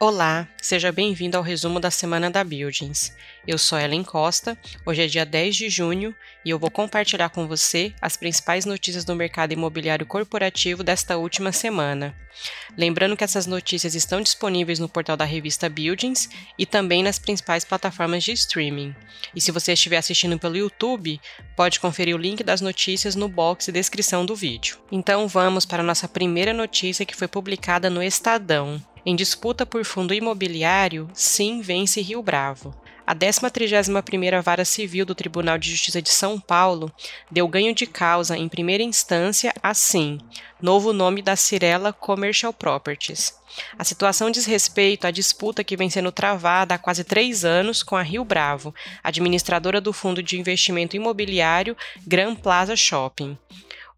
Olá, seja bem-vindo ao resumo da semana da Buildings. Eu sou Ellen Costa, hoje é dia 10 de junho e eu vou compartilhar com você as principais notícias do mercado imobiliário corporativo desta última semana. Lembrando que essas notícias estão disponíveis no portal da revista Buildings e também nas principais plataformas de streaming. E se você estiver assistindo pelo YouTube, pode conferir o link das notícias no box de descrição do vídeo. Então vamos para a nossa primeira notícia que foi publicada no Estadão. Em disputa por fundo imobiliário, Sim vence Rio Bravo. A 13ª Vara Civil do Tribunal de Justiça de São Paulo deu ganho de causa em primeira instância a Sim, novo nome da Cirela Commercial Properties. A situação diz respeito à disputa que vem sendo travada há quase três anos com a Rio Bravo, administradora do fundo de investimento imobiliário Gran Plaza Shopping.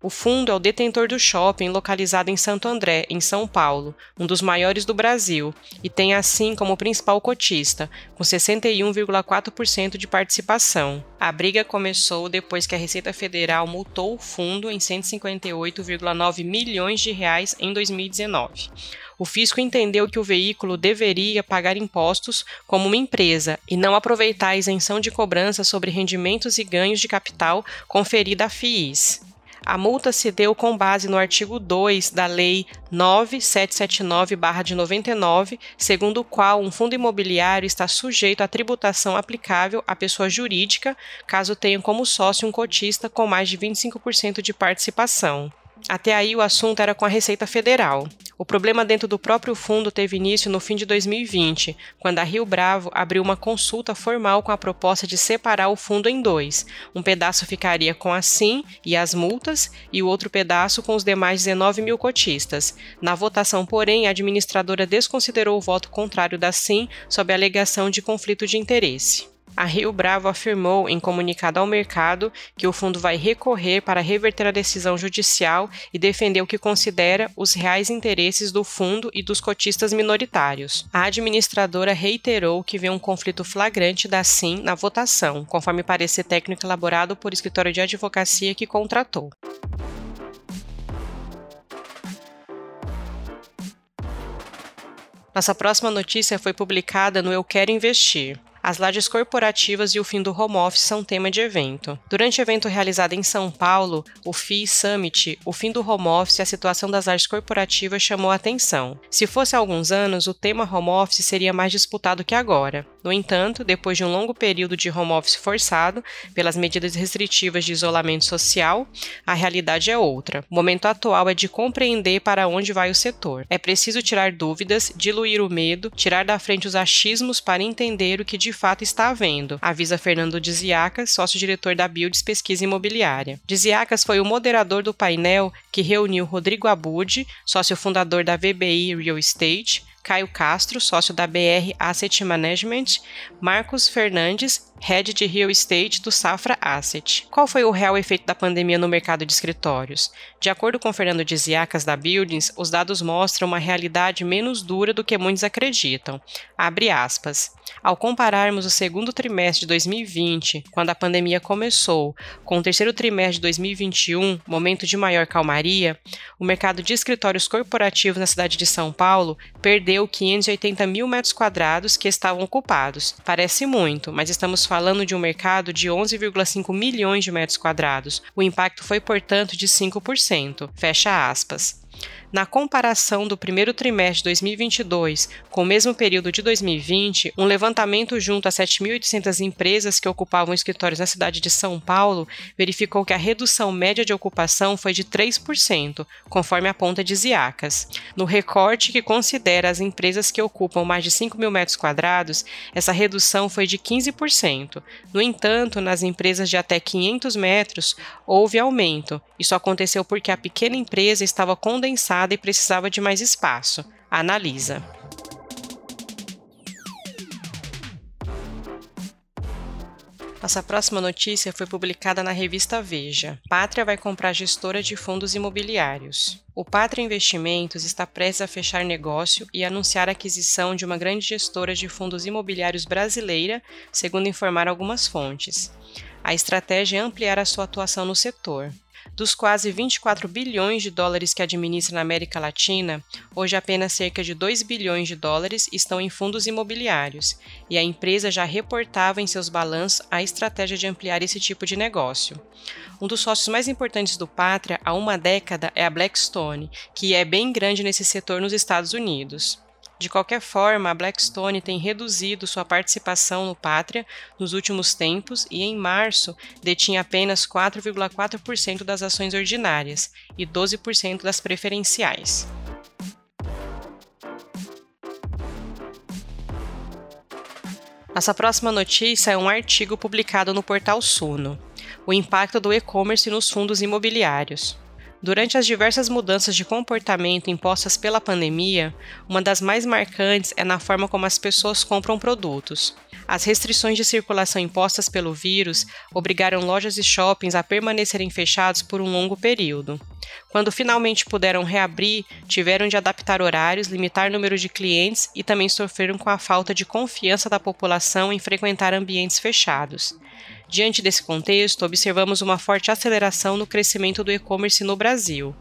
O fundo é o detentor do shopping localizado em Santo André, em São Paulo, um dos maiores do Brasil, e tem assim como principal cotista, com 61,4% de participação. A briga começou depois que a Receita Federal multou o fundo em 158,9 milhões de reais em 2019. O fisco entendeu que o veículo deveria pagar impostos como uma empresa e não aproveitar a isenção de cobrança sobre rendimentos e ganhos de capital conferida à FIIs. A multa se deu com base no artigo 2 da Lei 9779-de 99, segundo o qual um fundo imobiliário está sujeito à tributação aplicável à pessoa jurídica, caso tenha como sócio um cotista com mais de 25% de participação. Até aí o assunto era com a Receita Federal. O problema dentro do próprio fundo teve início no fim de 2020, quando a Rio Bravo abriu uma consulta formal com a proposta de separar o fundo em dois. Um pedaço ficaria com a SIM e as multas, e o outro pedaço com os demais 19 mil cotistas. Na votação, porém, a administradora desconsiderou o voto contrário da SIM sob a alegação de conflito de interesse. A Rio Bravo afirmou em comunicado ao mercado que o fundo vai recorrer para reverter a decisão judicial e defender o que considera os reais interesses do fundo e dos cotistas minoritários. A administradora reiterou que vê um conflito flagrante da SIM na votação, conforme parecer técnico elaborado por escritório de advocacia que contratou. Nossa próxima notícia foi publicada no Eu Quero Investir. As lajes corporativas e o fim do home office são tema de evento. Durante o evento realizado em São Paulo, o FI Summit, o fim do home office e a situação das lajes corporativas chamou a atenção. Se fosse há alguns anos, o tema home office seria mais disputado que agora. No entanto, depois de um longo período de home office forçado pelas medidas restritivas de isolamento social, a realidade é outra. O momento atual é de compreender para onde vai o setor. É preciso tirar dúvidas, diluir o medo, tirar da frente os achismos para entender o que de fato está havendo, avisa Fernando Diziacas, sócio-diretor da Builds Pesquisa Imobiliária. Diziacas foi o moderador do painel que reuniu Rodrigo Abud, sócio fundador da VBI Real Estate, Caio Castro, sócio da BR Asset Management, Marcos Fernandes, head de real estate do Safra Asset. Qual foi o real efeito da pandemia no mercado de escritórios? De acordo com Fernando Diziacas da Buildings, os dados mostram uma realidade menos dura do que muitos acreditam. Abre aspas. Ao compararmos o segundo trimestre de 2020, quando a pandemia começou, com o terceiro trimestre de 2021, momento de maior calmaria, o mercado de escritórios corporativos na cidade de São Paulo perdeu 580 mil metros quadrados que estavam ocupados. Parece muito, mas estamos falando de um mercado de 11,5 milhões de metros quadrados. O impacto foi, portanto, de 5%. Fecha aspas. Na comparação do primeiro trimestre de 2022 com o mesmo período de 2020, um levantamento junto a 7.800 empresas que ocupavam escritórios na cidade de São Paulo verificou que a redução média de ocupação foi de 3%, conforme aponta de Ziacas. No recorte que considera as empresas que ocupam mais de 5 mil metros quadrados, essa redução foi de 15%. No entanto, nas empresas de até 500 metros, houve aumento. Isso aconteceu porque a pequena empresa estava condensada e precisava de mais espaço. Analisa. Nossa próxima notícia foi publicada na revista Veja. Pátria vai comprar gestora de fundos imobiliários. O Pátria Investimentos está prestes a fechar negócio e anunciar a aquisição de uma grande gestora de fundos imobiliários brasileira, segundo informaram algumas fontes. A estratégia é ampliar a sua atuação no setor. Dos quase 24 bilhões de dólares que administra na América Latina, hoje apenas cerca de 2 bilhões de dólares estão em fundos imobiliários, e a empresa já reportava em seus balanços a estratégia de ampliar esse tipo de negócio. Um dos sócios mais importantes do Pátria há uma década é a Blackstone, que é bem grande nesse setor nos Estados Unidos. De qualquer forma, a Blackstone tem reduzido sua participação no Pátria nos últimos tempos e, em março, detinha apenas 4,4% das ações ordinárias e 12% das preferenciais. Nossa próxima notícia é um artigo publicado no portal Suno: O impacto do e-commerce nos fundos imobiliários. Durante as diversas mudanças de comportamento impostas pela pandemia, uma das mais marcantes é na forma como as pessoas compram produtos. As restrições de circulação impostas pelo vírus obrigaram lojas e shoppings a permanecerem fechados por um longo período. Quando finalmente puderam reabrir, tiveram de adaptar horários, limitar número de clientes e também sofreram com a falta de confiança da população em frequentar ambientes fechados. Diante desse contexto, observamos uma forte aceleração no crescimento do e-commerce no Brasil.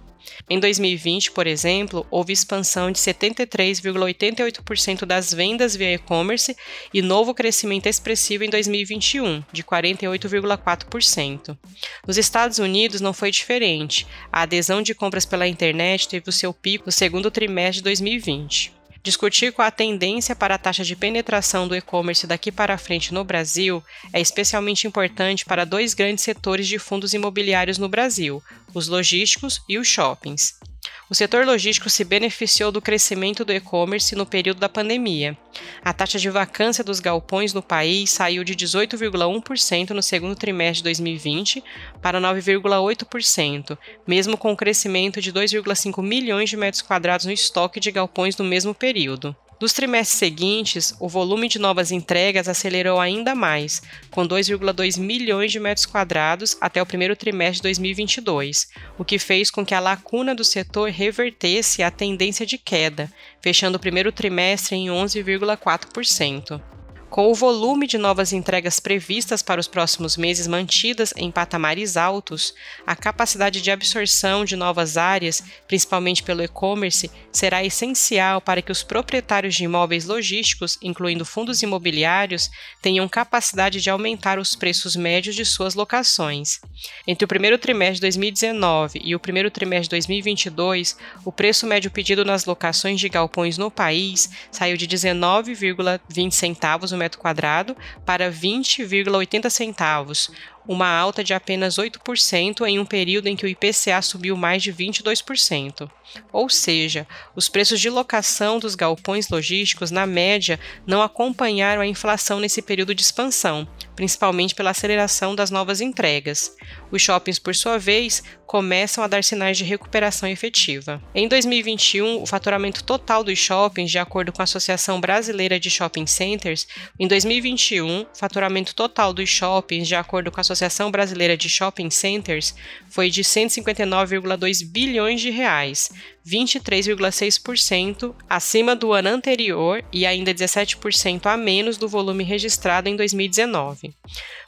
Em 2020, por exemplo, houve expansão de 73,88% das vendas via e-commerce e novo crescimento expressivo em 2021, de 48,4%. Nos Estados Unidos não foi diferente. A adesão de compras pela internet teve o seu pico no segundo trimestre de 2020. Discutir qual a tendência para a taxa de penetração do e-commerce daqui para frente no Brasil é especialmente importante para dois grandes setores de fundos imobiliários no Brasil, os logísticos e os shoppings. O setor logístico se beneficiou do crescimento do e-commerce no período da pandemia. A taxa de vacância dos galpões no país saiu de 18,1% no segundo trimestre de 2020 para 9,8%, mesmo com o crescimento de 2,5 milhões de metros quadrados no estoque de galpões no mesmo período. Nos trimestres seguintes, o volume de novas entregas acelerou ainda mais, com 2,2 milhões de metros quadrados até o primeiro trimestre de 2022, o que fez com que a lacuna do setor revertesse a tendência de queda, fechando o primeiro trimestre em 11,4%. Com o volume de novas entregas previstas para os próximos meses mantidas em patamares altos, a capacidade de absorção de novas áreas, principalmente pelo e-commerce, será essencial para que os proprietários de imóveis logísticos, incluindo fundos imobiliários, tenham capacidade de aumentar os preços médios de suas locações. Entre o primeiro trimestre de 2019 e o primeiro trimestre de 2022, o preço médio pedido nas locações de galpões no país saiu de 19,20 centavos o metro quadrado para 20,80 centavos, uma alta de apenas 8% em um período em que o IPCA subiu mais de 22%. Ou seja, os preços de locação dos galpões logísticos, na média, não acompanharam a inflação nesse período de expansão, principalmente pela aceleração das novas entregas. Os shoppings, por sua vez, começam a dar sinais de recuperação efetiva. Em 2021, o faturamento total dos shoppings, de acordo com a Associação Brasileira de Shopping Centers, em 2021, o faturamento total dos shoppings, de acordo com a Associação Brasileira de Shopping Centers foi de 159,2 bilhões de reais, 23,6% acima do ano anterior e ainda 17% a menos do volume registrado em 2019.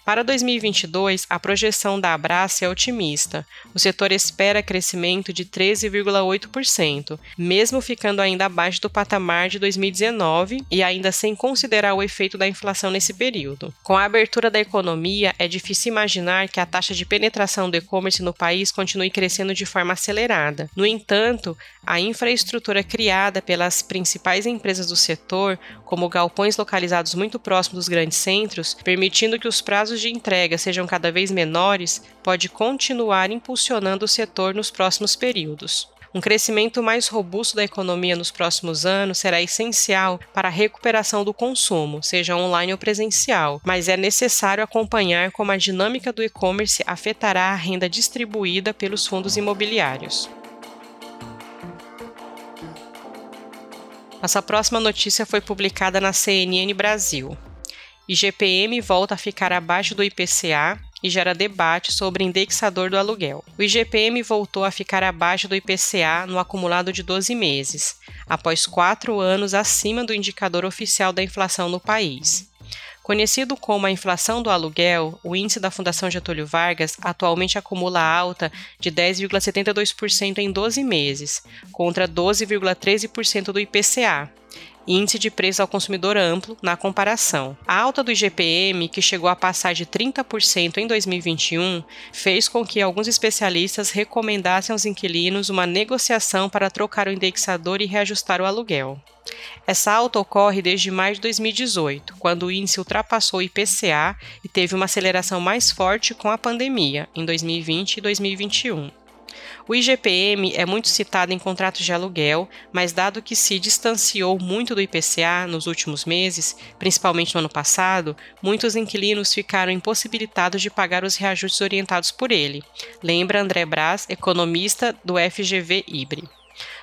Para 2022, a projeção da Abrace é otimista. O setor espera crescimento de 13,8%, mesmo ficando ainda abaixo do patamar de 2019 e ainda sem considerar o efeito da inflação nesse período. Com a abertura da economia, é difícil imaginar que a taxa de penetração do e-commerce no país continue crescendo de forma acelerada. No entanto, a infraestrutura criada pelas principais empresas do setor, como galpões localizados muito próximos dos grandes centros, permitindo que os prazos prazos de entrega sejam cada vez menores, pode continuar impulsionando o setor nos próximos períodos. Um crescimento mais robusto da economia nos próximos anos será essencial para a recuperação do consumo, seja online ou presencial, mas é necessário acompanhar como a dinâmica do e-commerce afetará a renda distribuída pelos fundos imobiliários. Nossa próxima notícia foi publicada na CNN Brasil. IGPM volta a ficar abaixo do IPCA e gera debate sobre indexador do aluguel. O IGPM voltou a ficar abaixo do IPCA no acumulado de 12 meses, após quatro anos acima do indicador oficial da inflação no país. Conhecido como a inflação do aluguel, o índice da Fundação Getúlio Vargas atualmente acumula alta de 10,72% em 12 meses, contra 12,13% do IPCA, índice de preço ao consumidor amplo, na comparação. A alta do IGPM, que chegou a passar de 30% em 2021, fez com que alguns especialistas recomendassem aos inquilinos uma negociação para trocar o indexador e reajustar o aluguel. Essa alta ocorre desde maio de 2018, quando o índice ultrapassou o IPCA e teve uma aceleração mais forte com a pandemia, em 2020 e 2021. O IGPM é muito citado em contratos de aluguel, mas dado que se distanciou muito do IPCA nos últimos meses, principalmente no ano passado, muitos inquilinos ficaram impossibilitados de pagar os reajustes orientados por ele. Lembra André Braz, economista do FGV Ibre.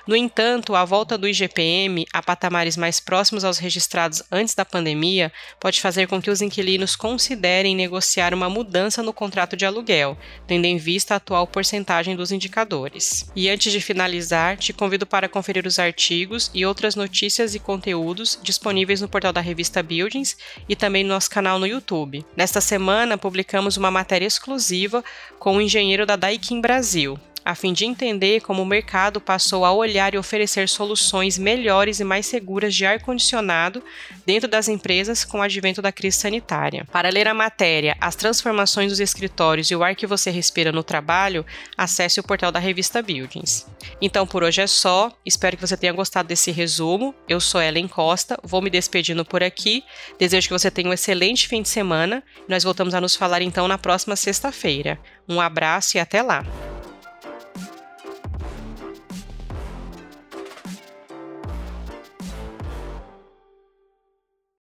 No entanto, a volta do IGPM a patamares mais próximos aos registrados antes da pandemia pode fazer com que os inquilinos considerem negociar uma mudança no contrato de aluguel, tendo em vista a atual porcentagem dos indicadores. E antes de finalizar, te convido para conferir os artigos e outras notícias e conteúdos disponíveis no portal da revista Buildings e também no nosso canal no YouTube. Nesta semana, publicamos uma matéria exclusiva com o engenheiro da Daikin Brasil, a fim de entender como o mercado passou a olhar e oferecer soluções melhores e mais seguras de ar-condicionado dentro das empresas com o advento da crise sanitária. Para ler a matéria As Transformações dos Escritórios e o Ar que Você Respira no Trabalho, acesse o portal da revista Buildings. Então por hoje é só, espero que você tenha gostado desse resumo. Eu sou Ellen Costa, vou me despedindo por aqui. Desejo que você tenha um excelente fim de semana. Nós voltamos a nos falar então na próxima sexta-feira. Um abraço e até lá!